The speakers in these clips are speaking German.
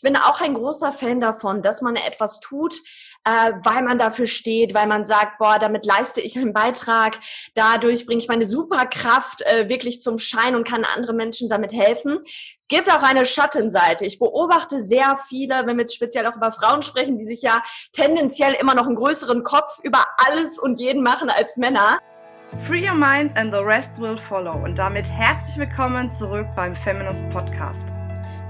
Ich bin auch ein großer Fan davon, dass man etwas tut, äh, weil man dafür steht, weil man sagt, boah, damit leiste ich einen Beitrag, dadurch bringe ich meine Superkraft äh, wirklich zum Schein und kann andere Menschen damit helfen. Es gibt auch eine Schattenseite. Ich beobachte sehr viele, wenn wir jetzt speziell auch über Frauen sprechen, die sich ja tendenziell immer noch einen größeren Kopf über alles und jeden machen als Männer. Free your mind and the rest will follow. Und damit herzlich willkommen zurück beim Feminist Podcast.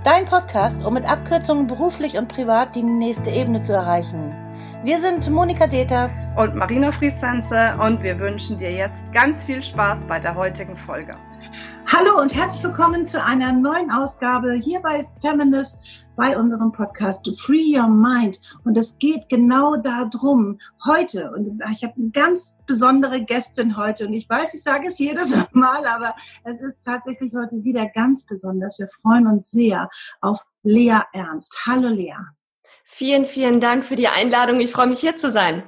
Dein Podcast, um mit Abkürzungen beruflich und privat die nächste Ebene zu erreichen. Wir sind Monika Deters und Marina Friesense und wir wünschen dir jetzt ganz viel Spaß bei der heutigen Folge. Hallo und herzlich willkommen zu einer neuen Ausgabe hier bei Feminist bei unserem Podcast Free Your Mind. Und es geht genau darum, heute, und ich habe eine ganz besondere Gästin heute, und ich weiß, ich sage es jedes Mal, aber es ist tatsächlich heute wieder ganz besonders. Wir freuen uns sehr auf Lea Ernst. Hallo Lea. Vielen, vielen Dank für die Einladung. Ich freue mich hier zu sein.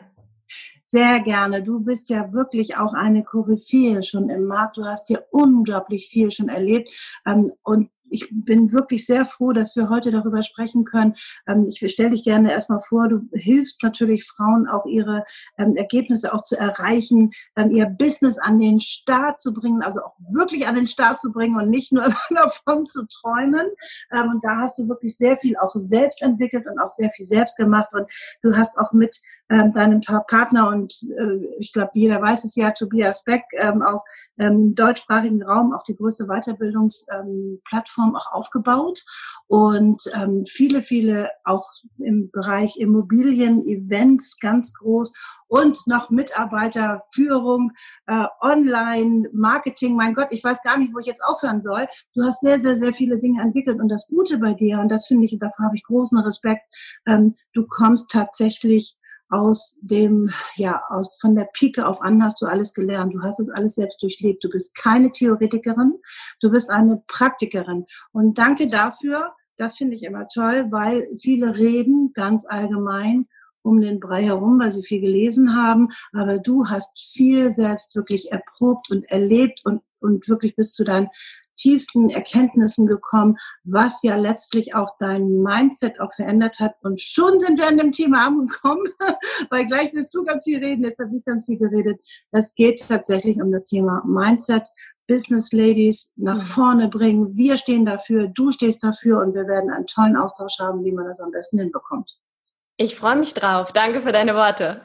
Sehr gerne. Du bist ja wirklich auch eine Koryphäe schon im Markt. Du hast hier unglaublich viel schon erlebt. Ähm, und ich bin wirklich sehr froh, dass wir heute darüber sprechen können. Ähm, ich stelle dich gerne erstmal vor, du hilfst natürlich Frauen auch ihre ähm, Ergebnisse auch zu erreichen, ähm, ihr Business an den Start zu bringen, also auch wirklich an den Start zu bringen und nicht nur davon zu träumen. Und da hast du wirklich sehr viel auch selbst entwickelt und auch sehr viel selbst gemacht und du hast auch mit deinem Partner und äh, ich glaube, jeder weiß es ja, Tobias Beck, auch im deutschsprachigen Raum auch die größte Weiterbildungsplattform Plattform auch aufgebaut und ähm, viele, viele auch im Bereich Immobilien, Events ganz groß und noch Mitarbeiterführung, äh, Online, Marketing. Mein Gott, ich weiß gar nicht, wo ich jetzt aufhören soll. Du hast sehr, sehr, sehr viele Dinge entwickelt und das Gute bei dir, und das finde ich, dafür habe ich großen Respekt, ähm, du kommst tatsächlich aus dem, ja, aus, von der Pike auf an hast du alles gelernt. Du hast es alles selbst durchlebt. Du bist keine Theoretikerin, du bist eine Praktikerin. Und danke dafür. Das finde ich immer toll, weil viele reden ganz allgemein um den Brei herum, weil sie viel gelesen haben. Aber du hast viel selbst wirklich erprobt und erlebt und, und wirklich bis zu deinen tiefsten Erkenntnissen gekommen, was ja letztlich auch dein Mindset auch verändert hat. Und schon sind wir an dem Thema angekommen, weil gleich wirst du ganz viel reden, jetzt habe ich ganz viel geredet. Es geht tatsächlich um das Thema Mindset. Business Ladies nach mhm. vorne bringen. Wir stehen dafür, du stehst dafür und wir werden einen tollen Austausch haben, wie man das am besten hinbekommt. Ich freue mich drauf. Danke für deine Worte.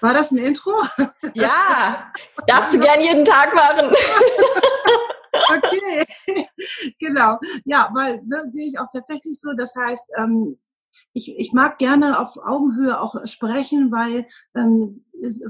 War das ein Intro? Ja, darfst du gern jeden Tag machen. okay, genau. Ja, weil ne, sehe ich auch tatsächlich so. Das heißt, ähm, ich, ich mag gerne auf Augenhöhe auch sprechen, weil ähm,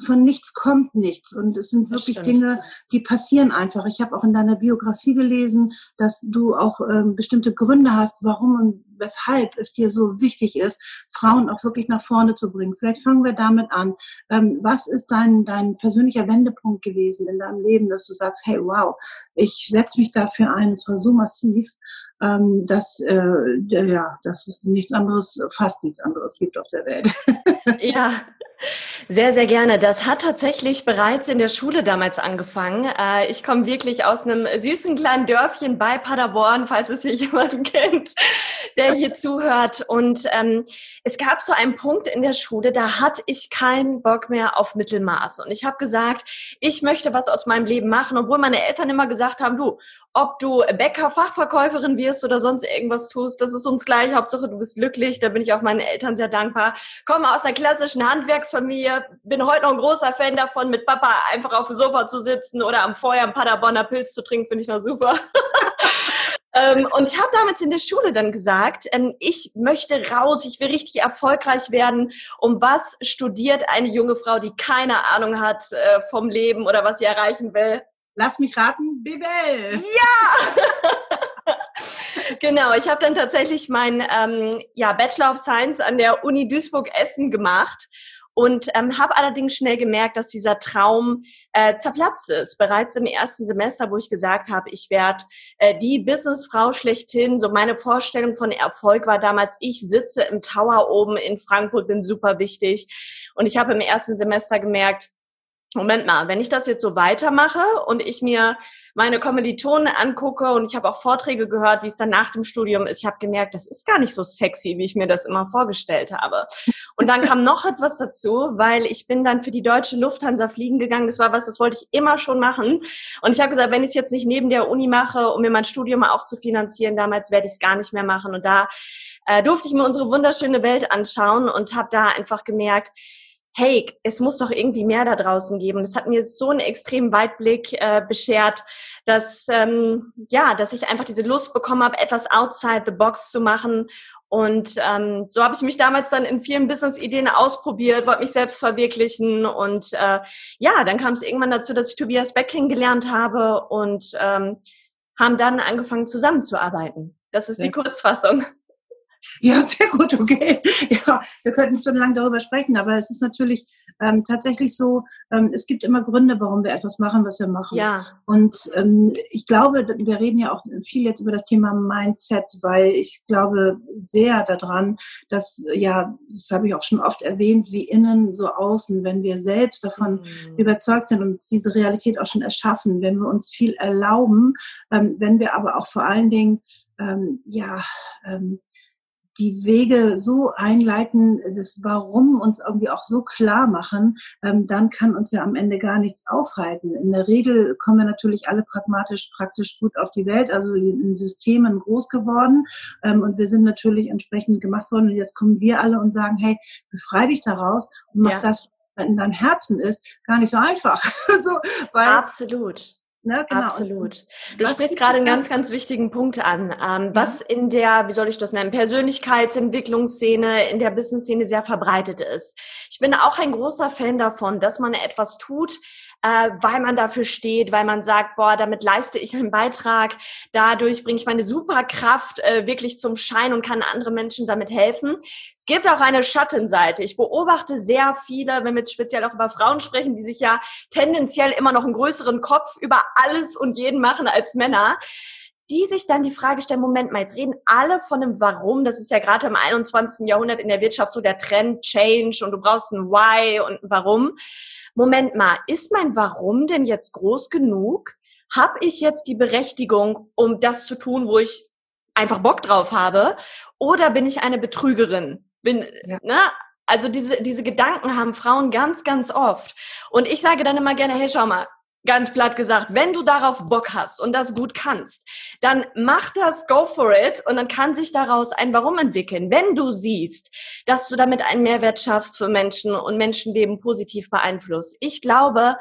von nichts kommt nichts. Und es sind wirklich Dinge, die passieren einfach. Ich habe auch in deiner Biografie gelesen, dass du auch ähm, bestimmte Gründe hast, warum und weshalb es dir so wichtig ist, Frauen auch wirklich nach vorne zu bringen. Vielleicht fangen wir damit an. Ähm, was ist dein, dein persönlicher Wendepunkt gewesen in deinem Leben, dass du sagst, hey, wow, ich setze mich dafür ein, es war so massiv, ähm, dass, äh, ja, dass es nichts anderes, fast nichts anderes gibt auf der Welt. ja, sehr, sehr gerne. Das hat tatsächlich bereits in der Schule damals angefangen. Äh, ich komme wirklich aus einem süßen kleinen Dörfchen bei Paderborn, falls es hier jemanden kennt, der hier zuhört. Und ähm, es gab so einen Punkt in der Schule, da hatte ich keinen Bock mehr auf Mittelmaß. Und ich habe gesagt, ich möchte was aus meinem Leben machen, obwohl meine Eltern immer gesagt haben, du, ob du Bäcker-Fachverkäuferin wirst oder sonst irgendwas tust, das ist uns gleich. Hauptsache, du bist glücklich. Da bin ich auch meinen Eltern sehr dankbar. Komme aus der klassischen Handwerksfamilie, bin heute noch ein großer Fan davon, mit Papa einfach auf dem Sofa zu sitzen oder am Feuer einen Paderborner Pilz zu trinken, finde ich noch super. ähm, und ich habe damals in der Schule dann gesagt, ähm, ich möchte raus, ich will richtig erfolgreich werden. Um was studiert eine junge Frau, die keine Ahnung hat äh, vom Leben oder was sie erreichen will? Lass mich raten, Bibel. Ja! genau, ich habe dann tatsächlich meinen ähm, ja, Bachelor of Science an der Uni Duisburg-Essen gemacht und ähm, habe allerdings schnell gemerkt, dass dieser Traum äh, zerplatzt ist. Bereits im ersten Semester, wo ich gesagt habe, ich werde äh, die Businessfrau schlechthin. So meine Vorstellung von Erfolg war damals, ich sitze im Tower oben in Frankfurt, bin super wichtig. Und ich habe im ersten Semester gemerkt, Moment mal, wenn ich das jetzt so weitermache und ich mir meine Kommilitonen angucke und ich habe auch Vorträge gehört, wie es dann nach dem Studium ist, ich habe gemerkt, das ist gar nicht so sexy, wie ich mir das immer vorgestellt habe. Und dann kam noch etwas dazu, weil ich bin dann für die deutsche Lufthansa fliegen gegangen. Das war was, das wollte ich immer schon machen. Und ich habe gesagt, wenn ich es jetzt nicht neben der Uni mache, um mir mein Studium auch zu finanzieren, damals werde ich es gar nicht mehr machen. Und da äh, durfte ich mir unsere wunderschöne Welt anschauen und habe da einfach gemerkt, hey, es muss doch irgendwie mehr da draußen geben. Das hat mir so einen extremen Weitblick äh, beschert, dass ähm, ja, dass ich einfach diese Lust bekommen habe, etwas outside the box zu machen. Und ähm, so habe ich mich damals dann in vielen Business-Ideen ausprobiert, wollte mich selbst verwirklichen. Und äh, ja, dann kam es irgendwann dazu, dass ich Tobias Beck kennengelernt habe und ähm, haben dann angefangen zusammenzuarbeiten. Das ist die Kurzfassung. Ja, sehr gut, okay. Ja, wir könnten schon lange darüber sprechen, aber es ist natürlich ähm, tatsächlich so, ähm, es gibt immer Gründe, warum wir etwas machen, was wir machen. Ja. Und ähm, ich glaube, wir reden ja auch viel jetzt über das Thema Mindset, weil ich glaube sehr daran, dass, ja, das habe ich auch schon oft erwähnt, wie innen so außen, wenn wir selbst davon mhm. überzeugt sind und diese Realität auch schon erschaffen, wenn wir uns viel erlauben, ähm, wenn wir aber auch vor allen Dingen, ähm, ja, ähm, die Wege so einleiten, das Warum uns irgendwie auch so klar machen, ähm, dann kann uns ja am Ende gar nichts aufhalten. In der Regel kommen wir natürlich alle pragmatisch, praktisch gut auf die Welt, also in Systemen groß geworden ähm, und wir sind natürlich entsprechend gemacht worden und jetzt kommen wir alle und sagen, hey, befrei dich daraus und mach ja. das, was in deinem Herzen ist, gar nicht so einfach. so, weil Absolut. Ne, genau. Absolut. Du was sprichst gerade einen ganz, ganz wichtigen Punkt an. Ähm, was in der, wie soll ich das nennen, Persönlichkeitsentwicklungsszene, in der Business-Szene sehr verbreitet ist. Ich bin auch ein großer Fan davon, dass man etwas tut, äh, weil man dafür steht, weil man sagt, boah, damit leiste ich einen Beitrag, dadurch bringe ich meine Superkraft äh, wirklich zum Schein und kann anderen Menschen damit helfen. Es gibt auch eine Schattenseite. Ich beobachte sehr viele, wenn wir jetzt speziell auch über Frauen sprechen, die sich ja tendenziell immer noch einen größeren Kopf über alles und jeden machen als Männer die sich dann die Frage stellen, Moment mal, jetzt reden alle von einem Warum. Das ist ja gerade im 21. Jahrhundert in der Wirtschaft so der Trend, Change und du brauchst ein Why und ein Warum. Moment mal, ist mein Warum denn jetzt groß genug? Habe ich jetzt die Berechtigung, um das zu tun, wo ich einfach Bock drauf habe? Oder bin ich eine Betrügerin? Bin, ja. ne? Also diese, diese Gedanken haben Frauen ganz, ganz oft. Und ich sage dann immer gerne, hey, schau mal, ganz platt gesagt, wenn du darauf Bock hast und das gut kannst, dann mach das, go for it und dann kann sich daraus ein Warum entwickeln. Wenn du siehst, dass du damit einen Mehrwert schaffst für Menschen und Menschenleben positiv beeinflusst. Ich glaube,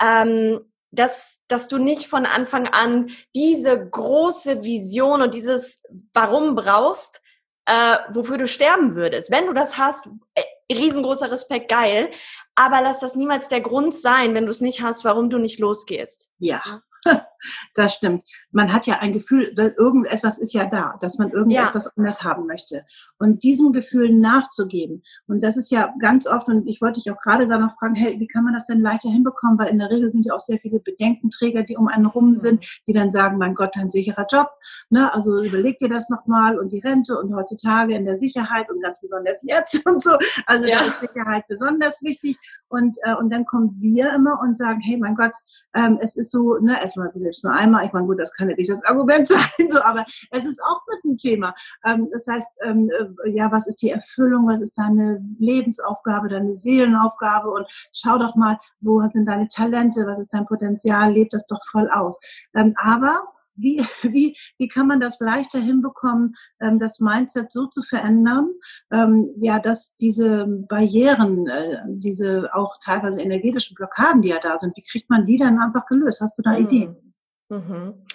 ähm, dass, dass du nicht von Anfang an diese große Vision und dieses Warum brauchst, äh, wofür du sterben würdest. Wenn du das hast, äh, riesengroßer Respekt, geil. Aber lass das niemals der Grund sein, wenn du es nicht hast, warum du nicht losgehst. Ja. Das stimmt. Man hat ja ein Gefühl, irgendetwas ist ja da, dass man irgendetwas ja. anders haben möchte. Und diesem Gefühl nachzugeben. Und das ist ja ganz oft, und ich wollte dich auch gerade da noch fragen, hey, wie kann man das denn leichter hinbekommen? Weil in der Regel sind ja auch sehr viele Bedenkenträger, die um einen rum mhm. sind, die dann sagen, mein Gott, ein sicherer Job. Ne? Also überleg dir das nochmal und die Rente und heutzutage in der Sicherheit und ganz besonders jetzt und so. Also ja. da ist Sicherheit besonders wichtig. Und, äh, und dann kommen wir immer und sagen, hey, mein Gott, ähm, es ist so, ne, erstmal, du lebst nur einmal. Ich meine, gut, das kann ja nicht das Argument sein, so, aber es ist auch mit ein Thema. Ähm, das heißt, ähm, äh, ja, was ist die Erfüllung? Was ist deine Lebensaufgabe, deine Seelenaufgabe? Und schau doch mal, wo sind deine Talente? Was ist dein Potenzial? Leb das doch voll aus. Ähm, aber wie, wie, wie kann man das leichter hinbekommen, ähm, das Mindset so zu verändern, ähm, ja, dass diese Barrieren, äh, diese auch teilweise energetischen Blockaden, die ja da sind, wie kriegt man die dann einfach gelöst? Hast du da mhm. Ideen? Mhm.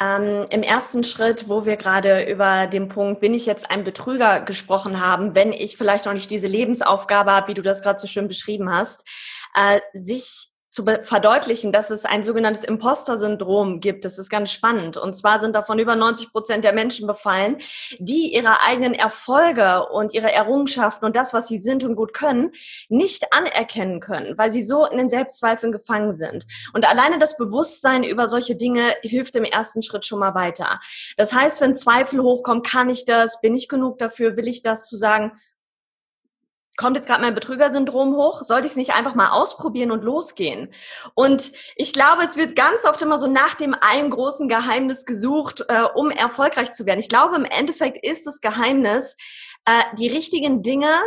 Ähm, Im ersten Schritt, wo wir gerade über den Punkt, bin ich jetzt ein Betrüger gesprochen haben, wenn ich vielleicht noch nicht diese Lebensaufgabe habe, wie du das gerade so schön beschrieben hast, äh, sich zu verdeutlichen, dass es ein sogenanntes Imposter-Syndrom gibt. Das ist ganz spannend. Und zwar sind davon über 90 Prozent der Menschen befallen, die ihre eigenen Erfolge und ihre Errungenschaften und das, was sie sind und gut können, nicht anerkennen können, weil sie so in den Selbstzweifeln gefangen sind. Und alleine das Bewusstsein über solche Dinge hilft im ersten Schritt schon mal weiter. Das heißt, wenn Zweifel hochkommen, kann ich das, bin ich genug dafür, will ich das zu sagen, kommt jetzt gerade mein Betrügersyndrom hoch? Sollte ich es nicht einfach mal ausprobieren und losgehen? Und ich glaube, es wird ganz oft immer so nach dem einen großen Geheimnis gesucht, äh, um erfolgreich zu werden. Ich glaube, im Endeffekt ist das Geheimnis, äh, die richtigen Dinge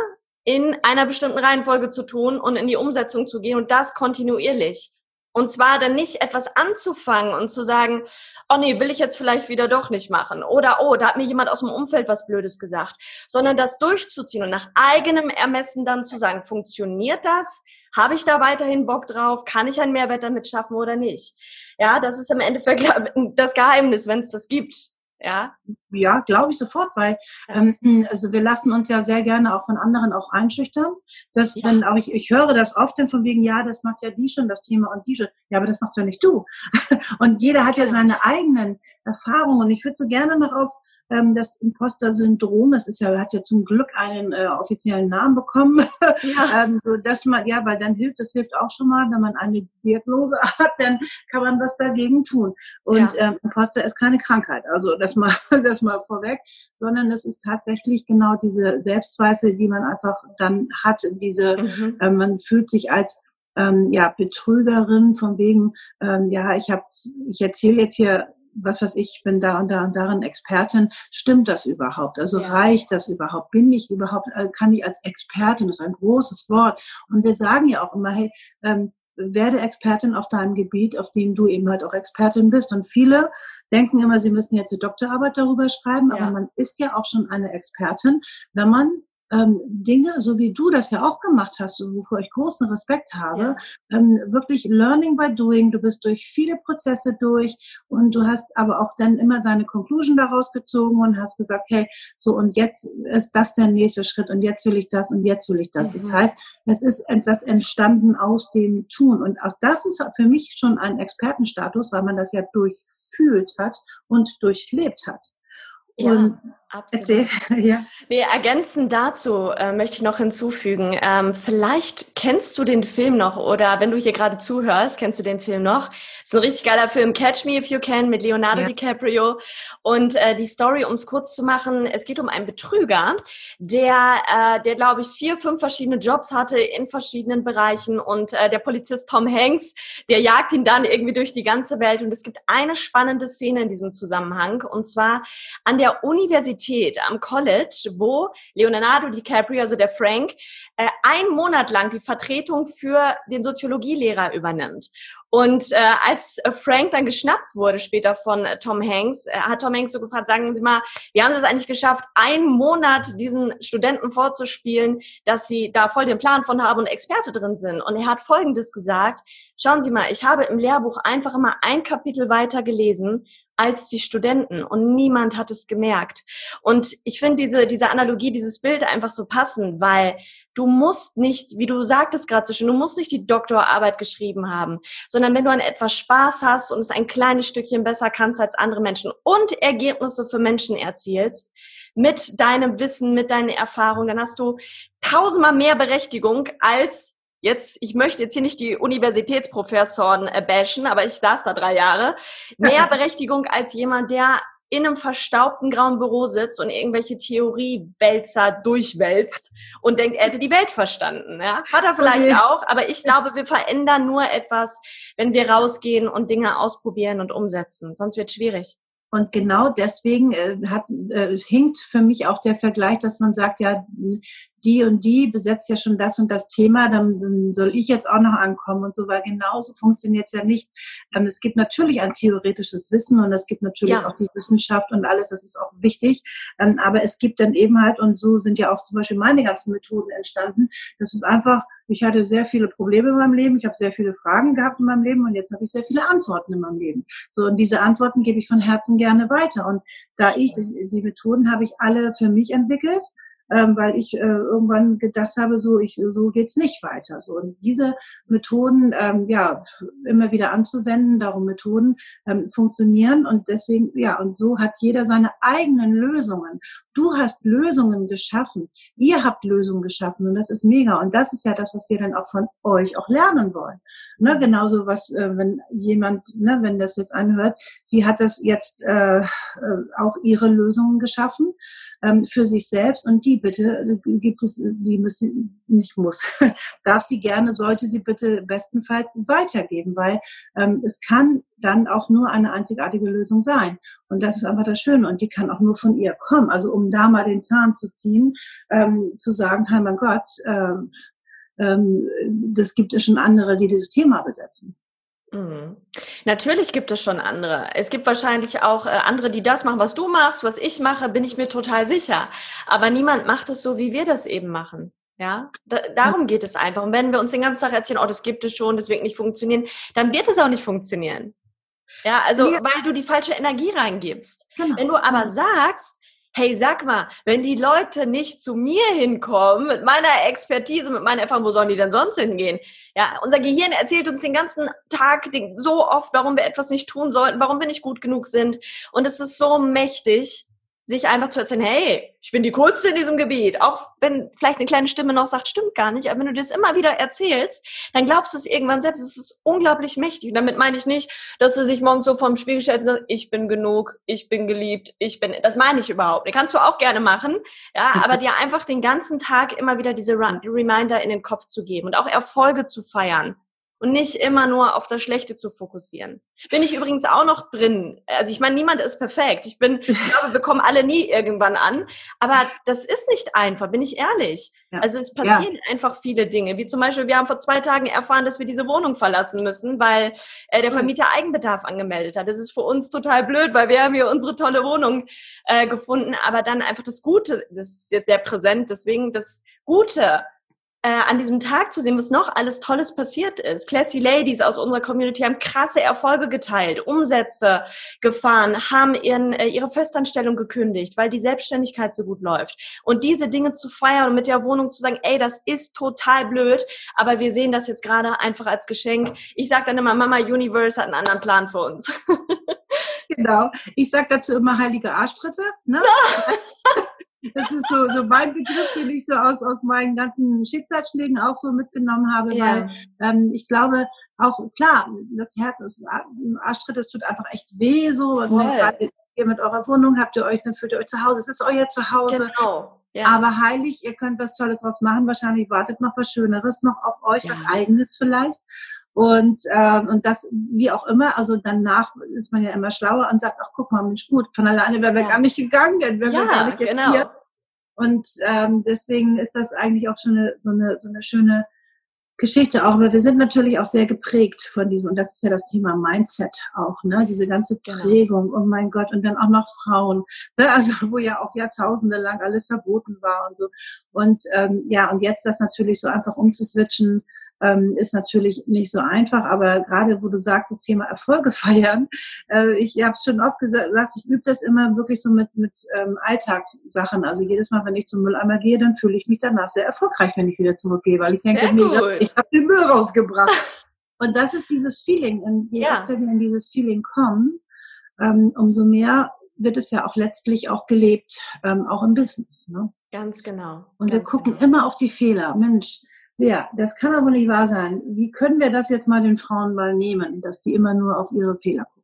in einer bestimmten Reihenfolge zu tun und in die Umsetzung zu gehen und das kontinuierlich. Und zwar dann nicht etwas anzufangen und zu sagen, oh nee, will ich jetzt vielleicht wieder doch nicht machen. Oder, oh, da hat mir jemand aus dem Umfeld was Blödes gesagt. Sondern das durchzuziehen und nach eigenem Ermessen dann zu sagen, funktioniert das? Habe ich da weiterhin Bock drauf? Kann ich einen Mehrwert damit schaffen oder nicht? Ja, das ist im Endeffekt das Geheimnis, wenn es das gibt. Ja, ja glaube ich sofort, weil ähm, also wir lassen uns ja sehr gerne auch von anderen auch einschüchtern. Dass ja. wenn auch ich, ich höre das oft dann von wegen, ja, das macht ja die schon das Thema und die schon. Ja, aber das machst ja nicht du. und jeder hat ja seine eigenen Erfahrungen. Und ich würde so gerne noch auf ähm, das Imposter-Syndrom, das ist ja, hat ja zum Glück einen äh, offiziellen Namen bekommen, ja. ähm, so dass man, ja, weil dann hilft, das hilft auch schon mal, wenn man eine Diagnose hat, dann kann man was dagegen tun. Und ja. ähm, Imposter ist keine Krankheit, also das mal, das mal vorweg, sondern es ist tatsächlich genau diese Selbstzweifel, die man einfach dann hat, diese, mhm. äh, man fühlt sich als ähm, ja, Betrügerin von wegen, ähm, ja, ich habe, ich erzähle jetzt hier was weiß ich, bin da und da und darin Expertin, stimmt das überhaupt? Also ja. reicht das überhaupt? Bin ich überhaupt, äh, kann ich als Expertin, das ist ein großes Wort. Und wir sagen ja auch immer, hey, ähm, werde Expertin auf deinem Gebiet, auf dem du eben halt auch Expertin bist. Und viele denken immer, sie müssen jetzt die Doktorarbeit darüber schreiben, ja. aber man ist ja auch schon eine Expertin, wenn man ähm, Dinge, so wie du das ja auch gemacht hast, wofür ich großen Respekt habe, ja. ähm, wirklich Learning by Doing. Du bist durch viele Prozesse durch und du hast aber auch dann immer deine Conclusion daraus gezogen und hast gesagt, hey, so und jetzt ist das der nächste Schritt und jetzt will ich das und jetzt will ich das. Mhm. Das heißt, es ist etwas entstanden aus dem Tun und auch das ist für mich schon ein Expertenstatus, weil man das ja durchfühlt hat und durchlebt hat. Ja. Und Absolut. Erzähl. ja. Nee, ergänzend dazu äh, möchte ich noch hinzufügen, ähm, vielleicht kennst du den Film noch oder wenn du hier gerade zuhörst, kennst du den Film noch. ist ein richtig geiler Film, Catch Me If You Can mit Leonardo ja. DiCaprio. Und äh, die Story, um es kurz zu machen, es geht um einen Betrüger, der, äh, der glaube ich, vier, fünf verschiedene Jobs hatte in verschiedenen Bereichen und äh, der Polizist Tom Hanks, der jagt ihn dann irgendwie durch die ganze Welt. Und es gibt eine spannende Szene in diesem Zusammenhang und zwar an der Universität Universität, am College, wo Leonardo DiCaprio, also der Frank, äh, einen Monat lang die Vertretung für den Soziologielehrer übernimmt. Und äh, als Frank dann geschnappt wurde später von äh, Tom Hanks, äh, hat Tom Hanks so gefragt, sagen Sie mal, wie haben Sie es eigentlich geschafft, einen Monat diesen Studenten vorzuspielen, dass sie da voll den Plan von haben und Experte drin sind? Und er hat Folgendes gesagt, schauen Sie mal, ich habe im Lehrbuch einfach immer ein Kapitel weiter gelesen als die Studenten und niemand hat es gemerkt. Und ich finde diese, diese Analogie, dieses Bild einfach so passend, weil du musst nicht, wie du sagtest gerade so schön, du musst nicht die Doktorarbeit geschrieben haben, sondern wenn du an etwas Spaß hast und es ein kleines Stückchen besser kannst als andere Menschen und Ergebnisse für Menschen erzielst, mit deinem Wissen, mit deinen Erfahrungen, dann hast du tausendmal mehr Berechtigung als jetzt, ich möchte jetzt hier nicht die Universitätsprofessoren äh, bashen, aber ich saß da drei Jahre, mehr Berechtigung als jemand, der in einem verstaubten grauen Büro sitzt und irgendwelche Theoriewälzer durchwälzt und denkt, er hätte die Welt verstanden. Ja? Hat er vielleicht okay. auch, aber ich glaube, wir verändern nur etwas, wenn wir rausgehen und Dinge ausprobieren und umsetzen. Sonst wird es schwierig. Und genau deswegen äh, hat, äh, hinkt für mich auch der Vergleich, dass man sagt, ja, die und die besetzt ja schon das und das Thema, dann, soll ich jetzt auch noch ankommen und so, weil genauso funktioniert es ja nicht. Ähm, es gibt natürlich ein theoretisches Wissen und es gibt natürlich ja. auch die Wissenschaft und alles, das ist auch wichtig. Ähm, aber es gibt dann eben halt, und so sind ja auch zum Beispiel meine ganzen Methoden entstanden, das ist einfach, ich hatte sehr viele Probleme in meinem Leben, ich habe sehr viele Fragen gehabt in meinem Leben und jetzt habe ich sehr viele Antworten in meinem Leben. So, und diese Antworten gebe ich von Herzen gerne weiter. Und da ich, die Methoden habe ich alle für mich entwickelt ähm, weil ich äh, irgendwann gedacht habe, so ich so geht's nicht weiter. So und diese Methoden ähm, ja immer wieder anzuwenden, darum Methoden ähm, funktionieren und deswegen ja und so hat jeder seine eigenen Lösungen. Du hast Lösungen geschaffen. Ihr habt Lösungen geschaffen und das ist mega. Und das ist ja das, was wir dann auch von euch auch lernen wollen. Ne, genauso was, äh, wenn jemand, ne, wenn das jetzt anhört, die hat das jetzt äh, äh auch ihre Lösungen geschaffen ähm, für sich selbst und die bitte gibt es, die müssen nicht muss, darf sie gerne, sollte sie bitte bestenfalls weitergeben, weil ähm, es kann dann auch nur eine einzigartige Lösung sein. Und das ist einfach das Schöne. Und die kann auch nur von ihr kommen. Also um da mal den Zahn zu ziehen, ähm, zu sagen, hey mein Gott, ähm, ähm, das gibt es schon andere, die dieses Thema besetzen. Mhm. Natürlich gibt es schon andere. Es gibt wahrscheinlich auch äh, andere, die das machen, was du machst, was ich mache, bin ich mir total sicher. Aber niemand macht es so, wie wir das eben machen. Ja, da, darum geht es einfach. Und wenn wir uns den ganzen Tag erzählen, oh, das gibt es schon, das wird nicht funktionieren, dann wird es auch nicht funktionieren. Ja, also ja. weil du die falsche Energie reingibst. Genau. Wenn du aber genau. sagst, hey, sag mal, wenn die Leute nicht zu mir hinkommen, mit meiner Expertise, mit meiner Erfahrung, wo sollen die denn sonst hingehen? Ja, unser Gehirn erzählt uns den ganzen Tag so oft, warum wir etwas nicht tun sollten, warum wir nicht gut genug sind. Und es ist so mächtig, sich einfach zu erzählen, hey, ich bin die Coolste in diesem Gebiet. Auch wenn vielleicht eine kleine Stimme noch sagt, stimmt gar nicht, aber wenn du das immer wieder erzählst, dann glaubst du es irgendwann selbst. Es ist unglaublich mächtig. Und damit meine ich nicht, dass du dich morgens so vorm Spiegel stellst und sagst, ich bin genug, ich bin geliebt, ich bin, das meine ich überhaupt. Das kannst du auch gerne machen, ja, aber dir einfach den ganzen Tag immer wieder diese Reminder in den Kopf zu geben und auch Erfolge zu feiern und nicht immer nur auf das Schlechte zu fokussieren. Bin ich übrigens auch noch drin. Also ich meine, niemand ist perfekt. Ich bin, ich glaube, wir kommen alle nie irgendwann an. Aber das ist nicht einfach, bin ich ehrlich. Ja. Also es passieren ja. einfach viele Dinge. Wie zum Beispiel, wir haben vor zwei Tagen erfahren, dass wir diese Wohnung verlassen müssen, weil äh, der Vermieter Eigenbedarf angemeldet hat. Das ist für uns total blöd, weil wir haben hier unsere tolle Wohnung äh, gefunden. Aber dann einfach das Gute, das ist jetzt sehr präsent, deswegen das Gute äh, an diesem Tag zu sehen, was noch alles Tolles passiert ist. Classy Ladies aus unserer Community haben krasse Erfolge geteilt, Umsätze gefahren, haben ihren, äh, ihre Festanstellung gekündigt, weil die Selbstständigkeit so gut läuft. Und diese Dinge zu feiern und mit der Wohnung zu sagen, ey, das ist total blöd, aber wir sehen das jetzt gerade einfach als Geschenk. Ich sage dann immer, Mama Universe hat einen anderen Plan für uns. genau. Ich sage dazu immer heilige Arschtritte. Ne? Das ist so, so mein Begriff, den ich so aus, aus meinen ganzen Schicksalsschlägen auch so mitgenommen habe, ja. weil ähm, ich glaube, auch klar, das Herz ist, Arschtritt, das tut einfach echt weh so. Und gerade ihr mit eurer Wohnung habt ihr euch, dann fühlt ihr euch zu Hause. Es ist euer Zuhause. Genau. Ja. Aber heilig, ihr könnt was Tolles draus machen. Wahrscheinlich wartet noch was Schöneres noch auf euch, ja. was Eigenes vielleicht. Und, äh, und das, wie auch immer, also danach ist man ja immer schlauer und sagt, ach guck mal, Mensch, gut, von alleine wären wir ja. gar nicht gegangen, dann wären ja, wir gar nicht genau. hier. Und ähm, deswegen ist das eigentlich auch schon eine, so, eine, so eine schöne Geschichte auch, aber wir sind natürlich auch sehr geprägt von diesem, und das ist ja das Thema Mindset auch, ne? Diese ganze genau. Prägung, oh mein Gott, und dann auch noch Frauen, ne? also wo ja auch Jahrtausende lang alles verboten war und so. Und ähm, ja, und jetzt das natürlich so einfach umzuswitchen ähm, ist natürlich nicht so einfach, aber gerade wo du sagst, das Thema Erfolge feiern, äh, ich habe es schon oft gesagt, ich übe das immer wirklich so mit, mit ähm, Alltagssachen. Also jedes Mal, wenn ich zum Mülleimer gehe, dann fühle ich mich danach sehr erfolgreich, wenn ich wieder zurückgehe, weil ich denke, mega, ich habe den Müll rausgebracht. Und das ist dieses Feeling. Und je ja. öfter wir in dieses Feeling kommen, ähm, umso mehr wird es ja auch letztlich auch gelebt, ähm, auch im Business. Ne? Ganz genau. Und ganz wir gucken genau. immer auf die Fehler. Mensch, ja, das kann aber nicht wahr sein. Wie können wir das jetzt mal den Frauen mal nehmen, dass die immer nur auf ihre Fehler gucken?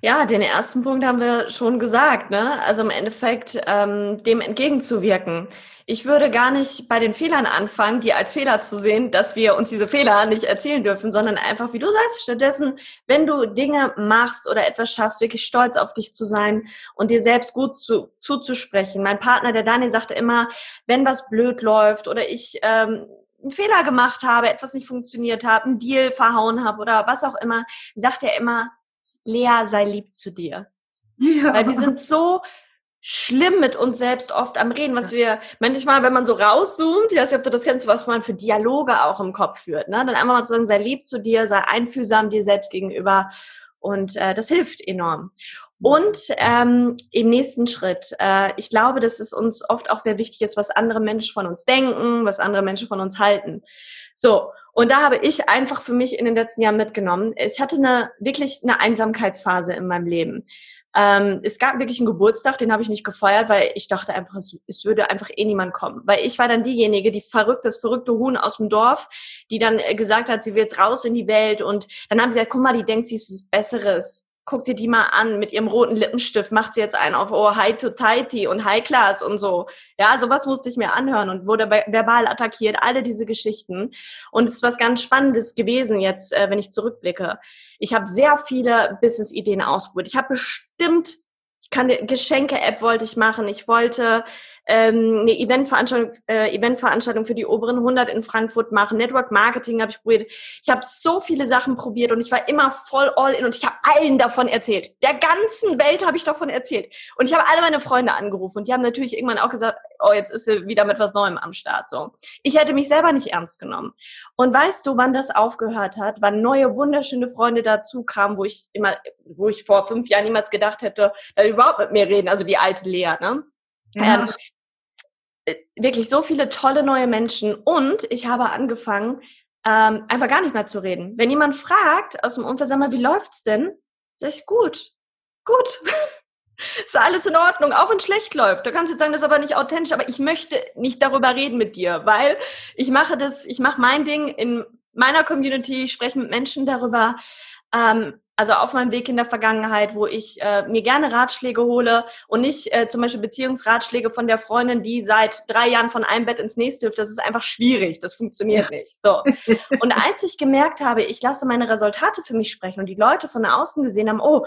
Ja, den ersten Punkt haben wir schon gesagt, ne? Also im Endeffekt ähm, dem entgegenzuwirken. Ich würde gar nicht bei den Fehlern anfangen, die als Fehler zu sehen, dass wir uns diese Fehler nicht erzählen dürfen, sondern einfach, wie du sagst, stattdessen, wenn du Dinge machst oder etwas schaffst, wirklich stolz auf dich zu sein und dir selbst gut zu, zuzusprechen. Mein Partner, der Daniel, sagte immer, wenn was blöd läuft oder ich ähm, einen Fehler gemacht habe, etwas nicht funktioniert habe, einen Deal verhauen habe oder was auch immer, sagt er immer, Lea, sei lieb zu dir. Ja. Weil wir sind so schlimm mit uns selbst oft am Reden, was wir manchmal, wenn man so rauszoomt, ich weiß nicht, ob du das kennst, was man für Dialoge auch im Kopf führt, ne? dann einfach mal zu sagen, sei lieb zu dir, sei einfühlsam dir selbst gegenüber und äh, das hilft enorm. Und ähm, im nächsten Schritt, äh, ich glaube, dass es uns oft auch sehr wichtig ist, was andere Menschen von uns denken, was andere Menschen von uns halten. So, und da habe ich einfach für mich in den letzten Jahren mitgenommen, ich hatte eine wirklich eine Einsamkeitsphase in meinem Leben. Ähm, es gab wirklich einen Geburtstag, den habe ich nicht gefeiert, weil ich dachte einfach, es, es, würde einfach eh niemand kommen. Weil ich war dann diejenige, die verrückt, das verrückte Huhn aus dem Dorf, die dann äh, gesagt hat, sie will jetzt raus in die Welt. Und dann haben sie gesagt, guck mal, die denkt, sie ist was Besseres guck dir die mal an mit ihrem roten Lippenstift, macht sie jetzt einen auf oh, High to Tighty und High Class und so. Ja, sowas musste ich mir anhören und wurde verbal attackiert, alle diese Geschichten. Und es ist was ganz Spannendes gewesen jetzt, äh, wenn ich zurückblicke. Ich habe sehr viele Business-Ideen ausprobiert. Ich habe bestimmt ich kann Geschenke-App wollte ich machen. Ich wollte ähm, eine Eventveranstaltung, äh, Eventveranstaltung für die oberen 100 in Frankfurt machen. Network Marketing habe ich probiert. Ich habe so viele Sachen probiert und ich war immer voll all in und ich habe allen davon erzählt. Der ganzen Welt habe ich davon erzählt. Und ich habe alle meine Freunde angerufen und die haben natürlich irgendwann auch gesagt, oh, jetzt ist sie wieder mit was Neuem am Start. So, ich hätte mich selber nicht ernst genommen. Und weißt du, wann das aufgehört hat? Wann neue wunderschöne Freunde dazu kamen, wo ich immer, wo ich vor fünf Jahren niemals gedacht hätte, dass die überhaupt mit mir reden. Also die alte Lea, ne? Ja. Ähm, äh, wirklich so viele tolle neue Menschen und ich habe angefangen, ähm, einfach gar nicht mehr zu reden. Wenn jemand fragt aus dem Umfeld, sag mal, wie läuft's denn? Sag ich, gut, gut. ist alles in Ordnung, auch wenn schlecht läuft. Da kannst du jetzt sagen, das ist aber nicht authentisch, aber ich möchte nicht darüber reden mit dir, weil ich mache das, ich mache mein Ding in meiner Community, ich spreche mit Menschen darüber, ähm, also auf meinem Weg in der Vergangenheit, wo ich äh, mir gerne Ratschläge hole und nicht äh, zum Beispiel Beziehungsratschläge von der Freundin, die seit drei Jahren von einem Bett ins nächste hüpft. Das ist einfach schwierig. Das funktioniert ja. nicht. So. Und als ich gemerkt habe, ich lasse meine Resultate für mich sprechen und die Leute von außen gesehen haben, oh,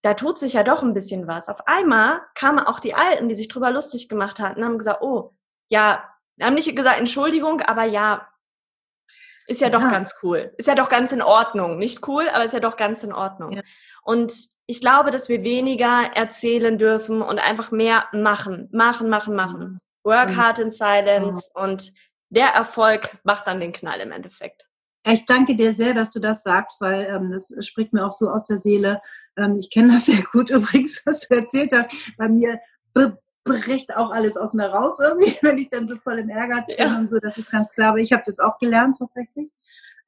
da tut sich ja doch ein bisschen was. Auf einmal kamen auch die Alten, die sich drüber lustig gemacht hatten, haben gesagt, oh, ja, haben nicht gesagt Entschuldigung, aber ja, ist ja, ja, doch ganz cool. Ist ja doch ganz in Ordnung. Nicht cool, aber ist ja doch ganz in Ordnung. Ja. Und ich glaube, dass wir weniger erzählen dürfen und einfach mehr machen. Machen, machen, machen. Mhm. Work hard in silence mhm. und der Erfolg macht dann den Knall im Endeffekt. Ich danke dir sehr, dass du das sagst, weil ähm, das spricht mir auch so aus der Seele. Ähm, ich kenne das sehr gut übrigens, was du erzählt hast. Bei mir bricht auch alles aus mir raus irgendwie, wenn ich dann so voll im Ehrgeiz bin ja. und so, das ist ganz klar. Aber ich habe das auch gelernt tatsächlich.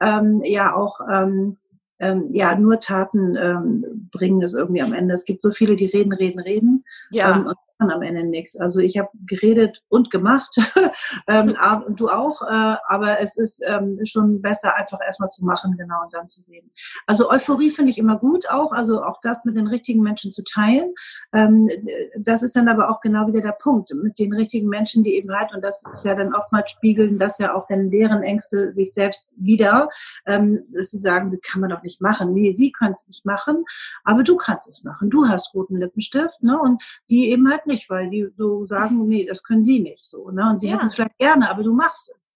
Ähm, ja, auch ähm, ähm, ja, nur Taten ähm, bringen es irgendwie am Ende. Es gibt so viele, die reden, reden, reden. Ja. Ähm, am Ende nichts. Also ich habe geredet und gemacht, ähm, und du auch, äh, aber es ist ähm, schon besser, einfach erstmal zu machen, genau, und dann zu reden. Also Euphorie finde ich immer gut auch, also auch das mit den richtigen Menschen zu teilen. Ähm, das ist dann aber auch genau wieder der Punkt, mit den richtigen Menschen, die eben halt, und das ist ja dann oftmals spiegeln das ja auch dann deren Ängste sich selbst wieder, ähm, dass sie sagen, das kann man doch nicht machen. Nee, sie können es nicht machen, aber du kannst es machen. Du hast roten Lippenstift, ne? Und die eben halt nicht nicht, weil die so sagen, nee, das können sie nicht so. Ne? Und sie ja. hätten es vielleicht gerne, aber du machst es.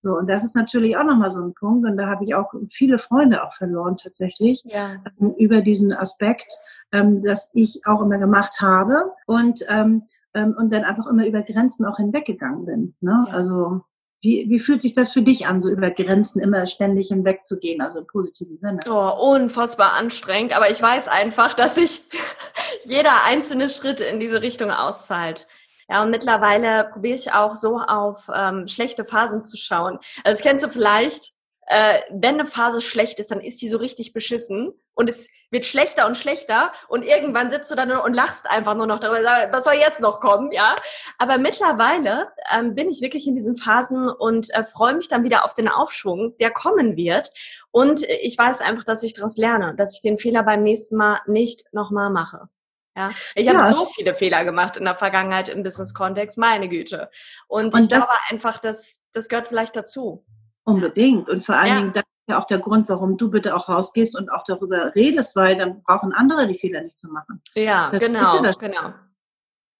So, und das ist natürlich auch nochmal so ein Punkt. Und da habe ich auch viele Freunde auch verloren tatsächlich ja. ähm, über diesen Aspekt, ähm, dass ich auch immer gemacht habe und, ähm, ähm und dann einfach immer über Grenzen auch hinweggegangen bin. Ne? Ja. Also wie, wie fühlt sich das für dich an, so über Grenzen immer ständig hinwegzugehen, also im positiven Sinne? Oh, unfassbar anstrengend, aber ich weiß einfach, dass sich jeder einzelne Schritt in diese Richtung auszahlt. Ja, und mittlerweile probiere ich auch so auf ähm, schlechte Phasen zu schauen. Also das kennst du vielleicht, äh, wenn eine Phase schlecht ist, dann ist sie so richtig beschissen und es wird schlechter und schlechter und irgendwann sitzt du dann und lachst einfach nur noch darüber, was soll jetzt noch kommen, ja? Aber mittlerweile ähm, bin ich wirklich in diesen Phasen und äh, freue mich dann wieder auf den Aufschwung, der kommen wird und ich weiß einfach, dass ich daraus lerne, dass ich den Fehler beim nächsten Mal nicht nochmal mache. Ja, ich habe ja. so viele Fehler gemacht in der Vergangenheit im Business-Kontext, meine Güte. Und, und ich glaube einfach, dass das gehört vielleicht dazu. Unbedingt. Und vor allen ja. Dingen, das ja auch der Grund, warum du bitte auch rausgehst und auch darüber redest, weil dann brauchen andere die Fehler nicht zu machen. Ja, das genau, ja genau.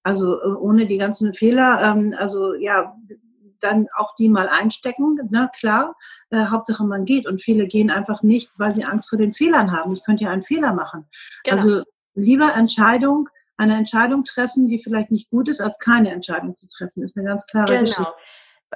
Also äh, ohne die ganzen Fehler, ähm, also ja, dann auch die mal einstecken, na klar. Äh, Hauptsache man geht und viele gehen einfach nicht, weil sie Angst vor den Fehlern haben. Ich könnte ja einen Fehler machen. Genau. Also lieber Entscheidung, eine Entscheidung treffen, die vielleicht nicht gut ist, als keine Entscheidung zu treffen, ist eine ganz klare genau. Geschichte.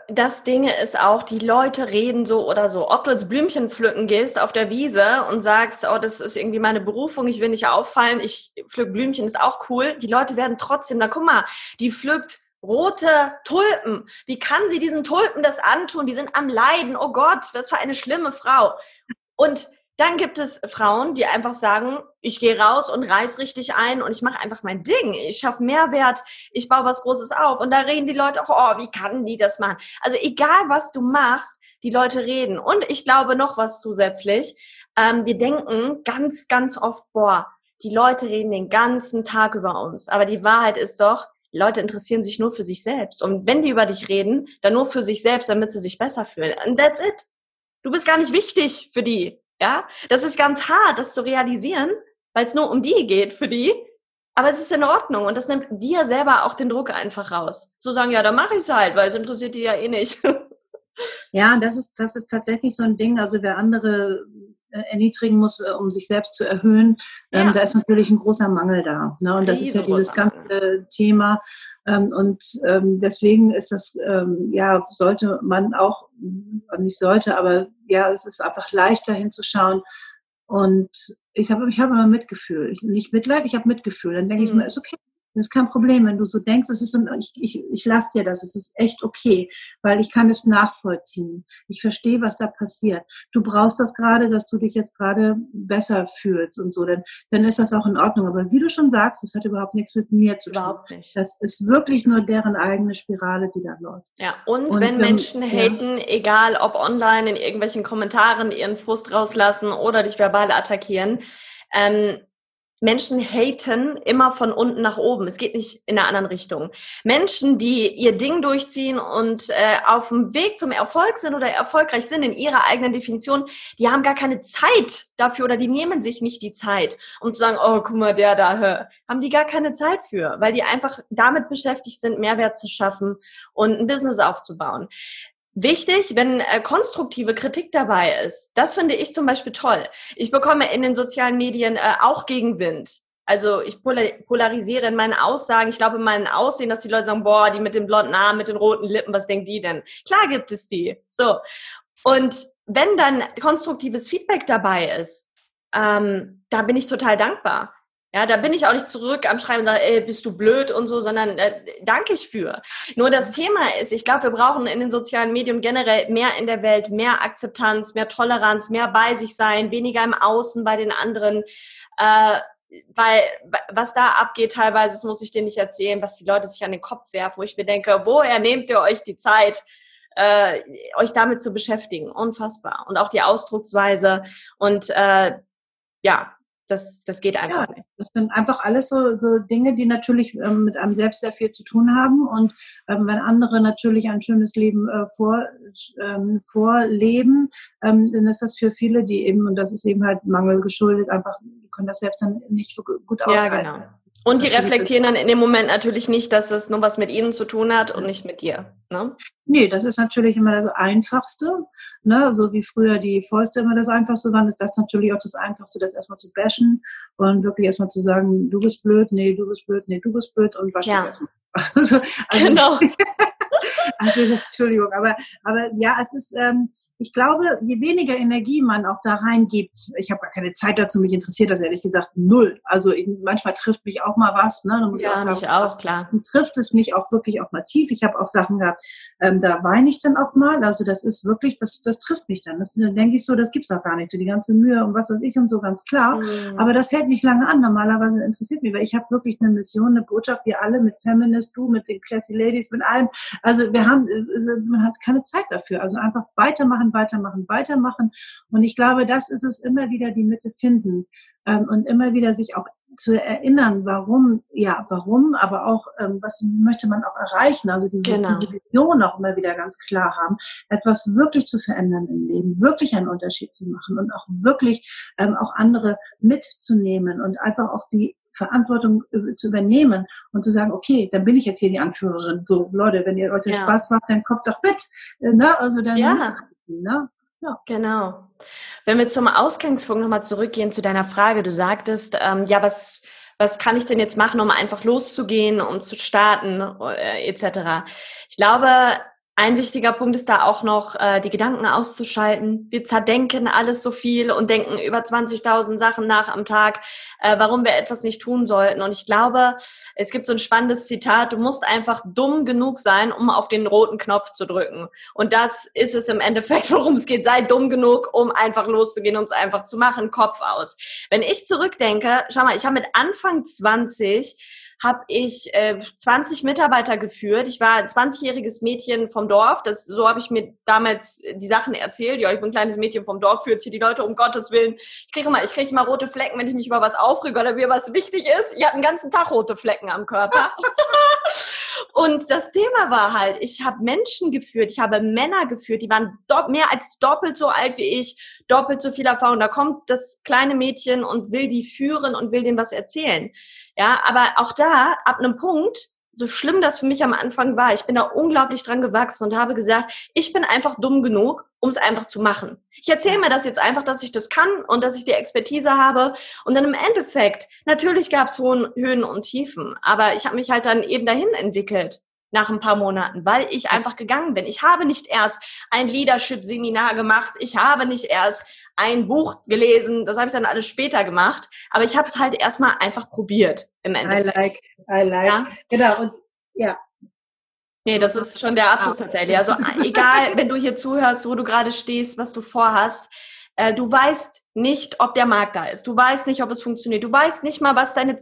Das Ding ist auch, die Leute reden so oder so. Ob du jetzt Blümchen pflücken gehst auf der Wiese und sagst, oh, das ist irgendwie meine Berufung, ich will nicht auffallen, ich pflück Blümchen, ist auch cool. Die Leute werden trotzdem, na guck mal, die pflückt rote Tulpen. Wie kann sie diesen Tulpen das antun? Die sind am Leiden. Oh Gott, was für eine schlimme Frau. Und dann gibt es Frauen, die einfach sagen, ich gehe raus und reiß richtig ein und ich mache einfach mein Ding. Ich schaffe Mehrwert, ich baue was Großes auf. Und da reden die Leute auch, oh, wie kann die das machen? Also egal, was du machst, die Leute reden. Und ich glaube noch was zusätzlich. Ähm, wir denken ganz, ganz oft, boah, die Leute reden den ganzen Tag über uns. Aber die Wahrheit ist doch, die Leute interessieren sich nur für sich selbst. Und wenn die über dich reden, dann nur für sich selbst, damit sie sich besser fühlen. And that's it. Du bist gar nicht wichtig für die. Ja, das ist ganz hart, das zu realisieren, weil es nur um die geht für die. Aber es ist in Ordnung und das nimmt dir selber auch den Druck einfach raus. Zu sagen, ja, dann mache ich es halt, weil es interessiert die ja eh nicht. Ja, das ist, das ist tatsächlich so ein Ding. Also wer andere äh, erniedrigen muss, äh, um sich selbst zu erhöhen, ähm, ja. da ist natürlich ein großer Mangel da. Ne? Und das ist ja dieses ganze Thema. Ähm, und ähm, deswegen ist das, ähm, ja, sollte man auch, nicht sollte, aber ja, es ist einfach leichter hinzuschauen. Und ich habe ich hab immer Mitgefühl. Nicht Mitleid, ich habe Mitgefühl. Dann denke mhm. ich mir, ist okay, das ist kein Problem, wenn du so denkst, es ist, ich, ich, ich lasse dir das, es ist echt okay, weil ich kann es nachvollziehen. Ich verstehe, was da passiert. Du brauchst das gerade, dass du dich jetzt gerade besser fühlst und so, dann, dann ist das auch in Ordnung. Aber wie du schon sagst, das hat überhaupt nichts mit mir zu tun. Überhaupt nicht. Das ist wirklich nur deren eigene Spirale, die da läuft. Ja, und, und wenn, wenn Menschen haten, ja. egal ob online, in irgendwelchen Kommentaren ihren Frust rauslassen oder dich verbal attackieren, ähm, Menschen haten immer von unten nach oben. Es geht nicht in einer anderen Richtung. Menschen, die ihr Ding durchziehen und äh, auf dem Weg zum Erfolg sind oder erfolgreich sind in ihrer eigenen Definition, die haben gar keine Zeit dafür oder die nehmen sich nicht die Zeit, um zu sagen, oh, guck mal, der da, hör. haben die gar keine Zeit für, weil die einfach damit beschäftigt sind, Mehrwert zu schaffen und ein Business aufzubauen wichtig, wenn äh, konstruktive Kritik dabei ist. Das finde ich zum Beispiel toll. Ich bekomme in den sozialen Medien äh, auch Gegenwind. Also ich polarisiere in meinen Aussagen, ich glaube in meinen Aussehen, dass die Leute sagen, boah, die mit den blonden Armen, mit den roten Lippen, was denkt die denn? Klar gibt es die. So. Und wenn dann konstruktives Feedback dabei ist, ähm, da bin ich total dankbar. Ja, da bin ich auch nicht zurück am Schreiben und sage, ey, bist du blöd und so, sondern äh, danke ich für. Nur das Thema ist, ich glaube, wir brauchen in den sozialen Medien generell mehr in der Welt, mehr Akzeptanz, mehr Toleranz, mehr bei sich sein, weniger im Außen bei den anderen. Äh, weil was da abgeht teilweise, das muss ich dir nicht erzählen, was die Leute sich an den Kopf werfen, wo ich mir denke, woher nehmt ihr euch die Zeit, äh, euch damit zu beschäftigen? Unfassbar. Und auch die Ausdrucksweise und äh, ja, das, das geht einfach ja, nicht. Das sind einfach alles so, so Dinge, die natürlich ähm, mit einem selbst sehr viel zu tun haben. Und ähm, wenn andere natürlich ein schönes Leben äh, vor, ähm, vorleben, ähm, dann ist das für viele, die eben, und das ist eben halt Mangel geschuldet, einfach, die können das selbst dann nicht gut aushalten. Ja, genau. Und die reflektieren dann in dem Moment natürlich nicht, dass es nur was mit ihnen zu tun hat und nicht mit dir. Ne? Nee, das ist natürlich immer das Einfachste. Ne? So wie früher die Fäuste immer das Einfachste waren, ist das natürlich auch das Einfachste, das erstmal zu bashen und wirklich erstmal zu sagen, du bist blöd, nee, du bist blöd, nee, du bist blöd und was ja. erstmal. Also, also, genau. also das, Entschuldigung, aber, aber ja, es ist, ähm, ich glaube, je weniger Energie man auch da reingibt, ich habe gar keine Zeit dazu, mich interessiert das ehrlich gesagt null. Also ich, manchmal trifft mich auch mal was, ne? muss ja, auch sagen, mich auch, klar. Trifft es mich auch wirklich auch mal tief. Ich habe auch Sachen gehabt, ähm, da weine ich dann auch mal. Also das ist wirklich, das, das trifft mich dann. Das, dann denke ich so, das gibt's auch gar nicht. Die ganze Mühe und was weiß ich und so, ganz klar. Mhm. Aber das hält nicht lange an. Normalerweise interessiert mich, weil ich habe wirklich eine Mission, eine Botschaft, wir alle mit Feminist, du mit den Classy Ladies, mit allem. Also wir haben, äh, man hat keine Zeit dafür. Also einfach weitermachen, weitermachen, weitermachen, Und ich glaube, das ist es immer wieder die Mitte finden ähm, und immer wieder sich auch zu erinnern, warum, ja, warum, aber auch, ähm, was möchte man auch erreichen, also diese, genau. diese Vision auch immer wieder ganz klar haben, etwas wirklich zu verändern im Leben, wirklich einen Unterschied zu machen und auch wirklich ähm, auch andere mitzunehmen und einfach auch die Verantwortung äh, zu übernehmen und zu sagen, okay, dann bin ich jetzt hier die Anführerin. So, Leute, wenn ihr euch ja. Spaß macht, dann kommt doch mit. Äh, ne? Also dann ja. Ne? Ja. Genau. Wenn wir zum Ausgangspunkt nochmal zurückgehen zu deiner Frage, du sagtest, ähm, ja, was, was kann ich denn jetzt machen, um einfach loszugehen, um zu starten, äh, etc. Ich glaube, Ein wichtiger Punkt ist da auch noch, äh, die Gedanken auszuschalten. Wir zerdenken alles so viel und denken über 20.000 Sachen nach am Tag, äh, warum wir etwas nicht tun sollten. Und ich glaube, es gibt so ein spannendes Zitat, du musst einfach dumm genug sein, um auf den roten Knopf zu drücken. Und das ist es im Endeffekt, worum es geht. Sei dumm genug, um einfach loszugehen und es einfach zu machen, Kopf aus. Wenn ich zurückdenke, schau mal, ich habe mit Anfang 20 habe ich äh, 20 Mitarbeiter geführt. Ich war ein 20-jähriges Mädchen vom Dorf. Das, so habe ich mir damals die Sachen erzählt. Ja, ich bin ein kleines Mädchen vom Dorf, führt hier die Leute um Gottes Willen. Ich kriege immer, ich kriege immer rote Flecken, wenn ich mich über was aufrege oder mir was wichtig ist. Ich habe den ganzen Tag rote Flecken am Körper. Und das Thema war halt, ich habe Menschen geführt, ich habe Männer geführt, die waren mehr als doppelt so alt wie ich, doppelt so viel Erfahrung. Da kommt das kleine Mädchen und will die führen und will dem was erzählen. Ja, aber auch da, ab einem Punkt, so schlimm das für mich am Anfang war, ich bin da unglaublich dran gewachsen und habe gesagt, ich bin einfach dumm genug, um es einfach zu machen. Ich erzähle mir das jetzt einfach, dass ich das kann und dass ich die Expertise habe. Und dann im Endeffekt, natürlich gab es Höhen und Tiefen, aber ich habe mich halt dann eben dahin entwickelt nach ein paar Monaten, weil ich einfach gegangen bin. Ich habe nicht erst ein Leadership-Seminar gemacht, ich habe nicht erst ein Buch gelesen, das habe ich dann alles später gemacht, aber ich habe es halt erstmal einfach probiert im Endeffekt. I like, I like. Ja? Genau, und ja. Nee, das ist schon der Abschluss tatsächlich. Also egal, wenn du hier zuhörst, wo du gerade stehst, was du vorhast, du weißt nicht, ob der Markt da ist. Du weißt nicht, ob es funktioniert. Du weißt nicht mal, was, deine,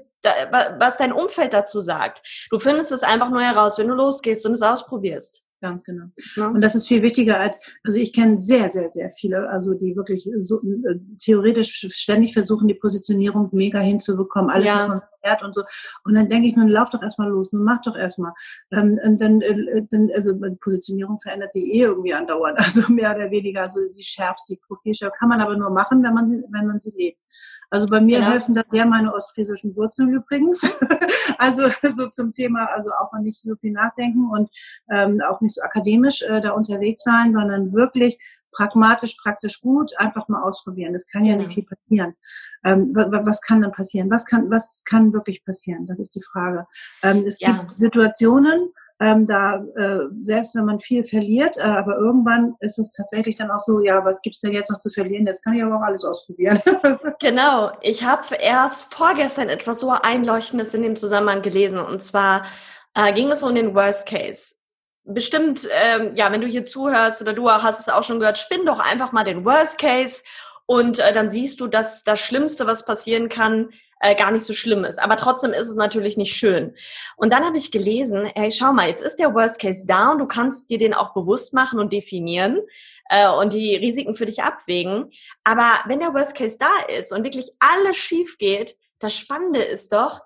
was dein Umfeld dazu sagt. Du findest es einfach nur heraus, wenn du losgehst und es ausprobierst. Ganz genau. Ja. Und das ist viel wichtiger als, also ich kenne sehr, sehr, sehr viele, also die wirklich so, äh, theoretisch ständig versuchen, die Positionierung mega hinzubekommen, alles, ja. was man fährt und so. Und dann denke ich, nun lauf doch erstmal los, nun mach doch erstmal. Ähm, und dann, äh, dann, also Positionierung verändert sich eh irgendwie andauernd, also mehr oder weniger, also sie schärft sich, Profil schärft, kann man aber nur machen, wenn man sie, wenn man sie lebt. Also bei mir ja. helfen da sehr meine ostfriesischen Wurzeln übrigens. also so zum Thema, also auch mal nicht so viel nachdenken und ähm, auch nicht so akademisch äh, da unterwegs sein, sondern wirklich pragmatisch, praktisch gut, einfach mal ausprobieren. Das kann ja, ja nicht viel passieren. Ähm, was kann dann passieren? Was kann, was kann wirklich passieren? Das ist die Frage. Ähm, es ja. gibt Situationen, ähm, da äh, selbst wenn man viel verliert, äh, aber irgendwann ist es tatsächlich dann auch so, ja, was gibt's denn jetzt noch zu verlieren? Jetzt kann ich aber auch alles ausprobieren. genau, ich habe erst vorgestern etwas so Einleuchtendes in dem Zusammenhang gelesen und zwar äh, ging es um den Worst Case. Bestimmt, ähm, ja, wenn du hier zuhörst oder du hast es auch schon gehört, spinn doch einfach mal den Worst Case und äh, dann siehst du, dass das Schlimmste, was passieren kann, äh, gar nicht so schlimm ist. Aber trotzdem ist es natürlich nicht schön. Und dann habe ich gelesen, hey, schau mal, jetzt ist der Worst Case da und du kannst dir den auch bewusst machen und definieren äh, und die Risiken für dich abwägen. Aber wenn der Worst Case da ist und wirklich alles schief geht, das Spannende ist doch,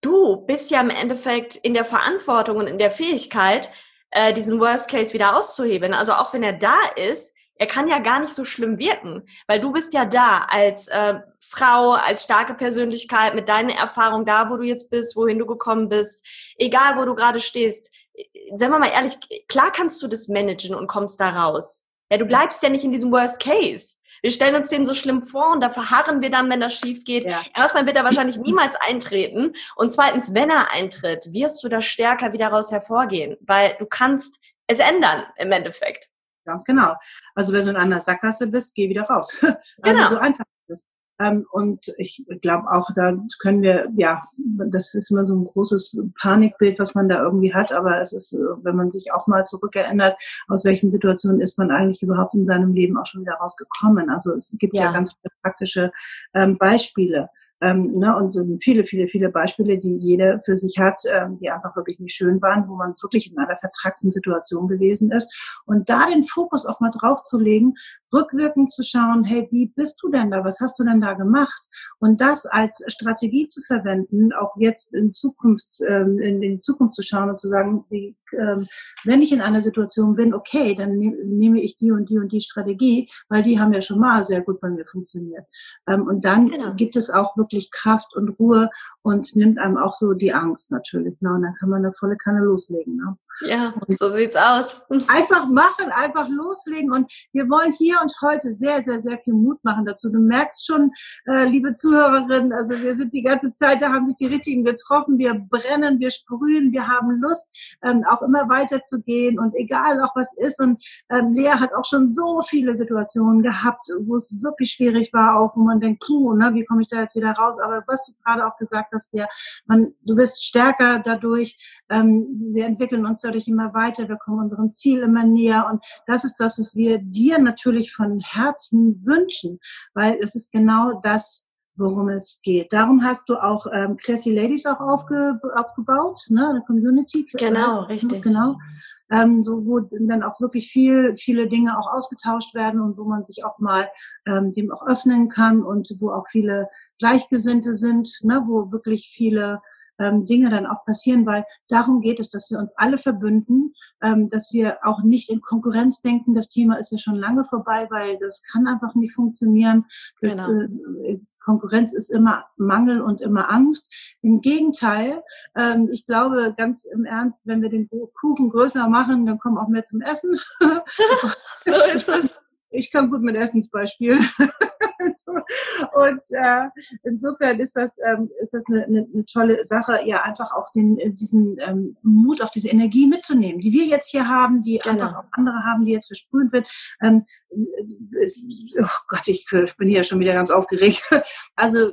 du bist ja im Endeffekt in der Verantwortung und in der Fähigkeit, äh, diesen Worst Case wieder auszuheben. Also auch wenn er da ist, er kann ja gar nicht so schlimm wirken, weil du bist ja da als äh, Frau, als starke Persönlichkeit mit deinen Erfahrungen da, wo du jetzt bist, wohin du gekommen bist, egal wo du gerade stehst. Sagen wir mal ehrlich, klar kannst du das managen und kommst da raus. Ja, du bleibst ja nicht in diesem Worst Case. Wir stellen uns den so schlimm vor und da verharren wir dann, wenn das schief geht. Ja. Erstmal wird er wahrscheinlich niemals eintreten. Und zweitens, wenn er eintritt, wirst du da stärker wieder raus hervorgehen, weil du kannst es ändern im Endeffekt. Ganz genau. Also wenn du in einer Sackgasse bist, geh wieder raus. Also genau. so einfach ist es. Ähm, und ich glaube auch, da können wir, ja, das ist immer so ein großes Panikbild, was man da irgendwie hat, aber es ist, wenn man sich auch mal zurückerinnert, aus welchen Situationen ist man eigentlich überhaupt in seinem Leben auch schon wieder rausgekommen. Also es gibt ja, ja ganz praktische ähm, Beispiele. Ähm, ne, und viele, viele, viele Beispiele, die jeder für sich hat, ähm, die einfach wirklich nicht schön waren, wo man wirklich in einer vertrackten Situation gewesen ist. Und da den Fokus auch mal drauf zu legen, rückwirkend zu schauen, hey, wie bist du denn da? Was hast du denn da gemacht? Und das als Strategie zu verwenden, auch jetzt in Zukunft, ähm, in die Zukunft zu schauen und zu sagen, ähm, wenn ich in einer Situation bin, okay, dann ne nehme ich die und die und die Strategie, weil die haben ja schon mal sehr gut bei mir funktioniert. Ähm, und dann genau. gibt es auch wirklich wirklich Kraft und Ruhe und nimmt einem auch so die Angst natürlich. Ne? Und dann kann man eine volle Kanne loslegen. Ne? Ja, so sieht's aus. Einfach machen, einfach loslegen. Und wir wollen hier und heute sehr, sehr, sehr viel Mut machen dazu. Du merkst schon, äh, liebe Zuhörerinnen, also wir sind die ganze Zeit, da haben sich die Richtigen getroffen. Wir brennen, wir sprühen, wir haben Lust, ähm, auch immer weiterzugehen und egal auch was ist. Und ähm, Lea hat auch schon so viele Situationen gehabt, wo es wirklich schwierig war, auch wo man denkt, puh, ne, wie komme ich da jetzt wieder raus? Aber was du gerade auch gesagt hast, ja, man, du wirst stärker dadurch, ähm, wir entwickeln uns dadurch immer weiter, wir kommen unserem Ziel immer näher und das ist das, was wir dir natürlich von Herzen wünschen, weil es ist genau das, worum es geht. Darum hast du auch ähm, Classy Ladies auch aufge, aufgebaut, ne, eine Community. Genau, richtig. Genau. Ähm, so wo dann auch wirklich viel, viele Dinge auch ausgetauscht werden und wo man sich auch mal ähm, dem auch öffnen kann und wo auch viele Gleichgesinnte sind, ne, wo wirklich viele ähm, Dinge dann auch passieren, weil darum geht es, dass wir uns alle verbünden, ähm, dass wir auch nicht in Konkurrenz denken. Das Thema ist ja schon lange vorbei, weil das kann einfach nicht funktionieren. Das, genau. äh, Konkurrenz ist immer Mangel und immer Angst. Im Gegenteil, ähm, ich glaube ganz im Ernst, wenn wir den Kuchen größer machen, dann kommen auch mehr zum Essen. so ist es. Ich kann gut mit Essensbeispielen. so. Und äh, insofern ist das, ähm, ist das eine, eine, eine tolle Sache, ja, einfach auch den, äh, diesen ähm, Mut, auch diese Energie mitzunehmen, die wir jetzt hier haben, die genau. einfach auch andere haben, die jetzt versprüht wird. Ähm, oh Gott, ich, ich bin hier schon wieder ganz aufgeregt. Also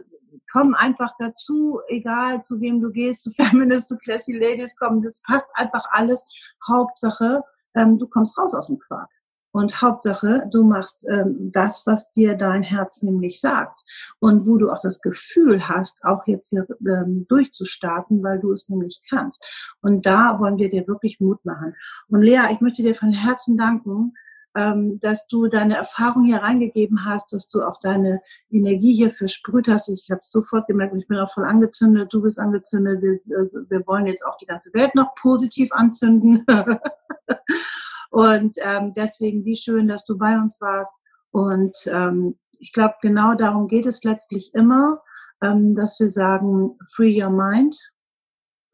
komm einfach dazu, egal zu wem du gehst, zu Feminist, zu Classy Ladies, komm, das passt einfach alles. Hauptsache, ähm, du kommst raus aus dem Quark. Und Hauptsache, du machst ähm, das, was dir dein Herz nämlich sagt. Und wo du auch das Gefühl hast, auch jetzt hier ähm, durchzustarten, weil du es nämlich kannst. Und da wollen wir dir wirklich Mut machen. Und Lea, ich möchte dir von Herzen danken, ähm, dass du deine Erfahrung hier reingegeben hast, dass du auch deine Energie hier versprüht hast. Ich habe sofort gemerkt, ich bin auch voll angezündet, du bist angezündet. Wir, also wir wollen jetzt auch die ganze Welt noch positiv anzünden. Und ähm, deswegen, wie schön, dass du bei uns warst. Und ähm, ich glaube, genau darum geht es letztlich immer, ähm, dass wir sagen, free your mind.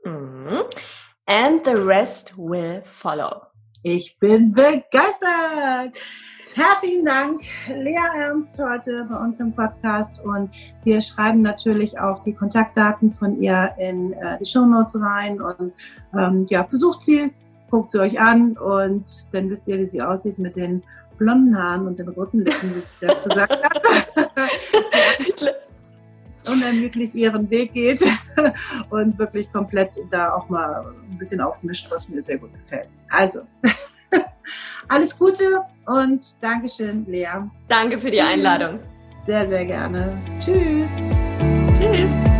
Mhm. And the rest will follow. Ich bin begeistert. Herzlichen Dank, Lea Ernst, heute bei uns im Podcast. Und wir schreiben natürlich auch die Kontaktdaten von ihr in äh, die Show Notes rein. Und ähm, ja, besucht sie, guckt sie euch an und dann wisst ihr, wie sie aussieht mit den blonden Haaren und den roten Lippen, wie sie das gesagt hat. unermüdlich ihren Weg geht und wirklich komplett da auch mal ein bisschen aufmischt, was mir sehr gut gefällt. Also, alles Gute und Dankeschön, Lea. Danke für die Einladung. Sehr, sehr gerne. Tschüss. Tschüss.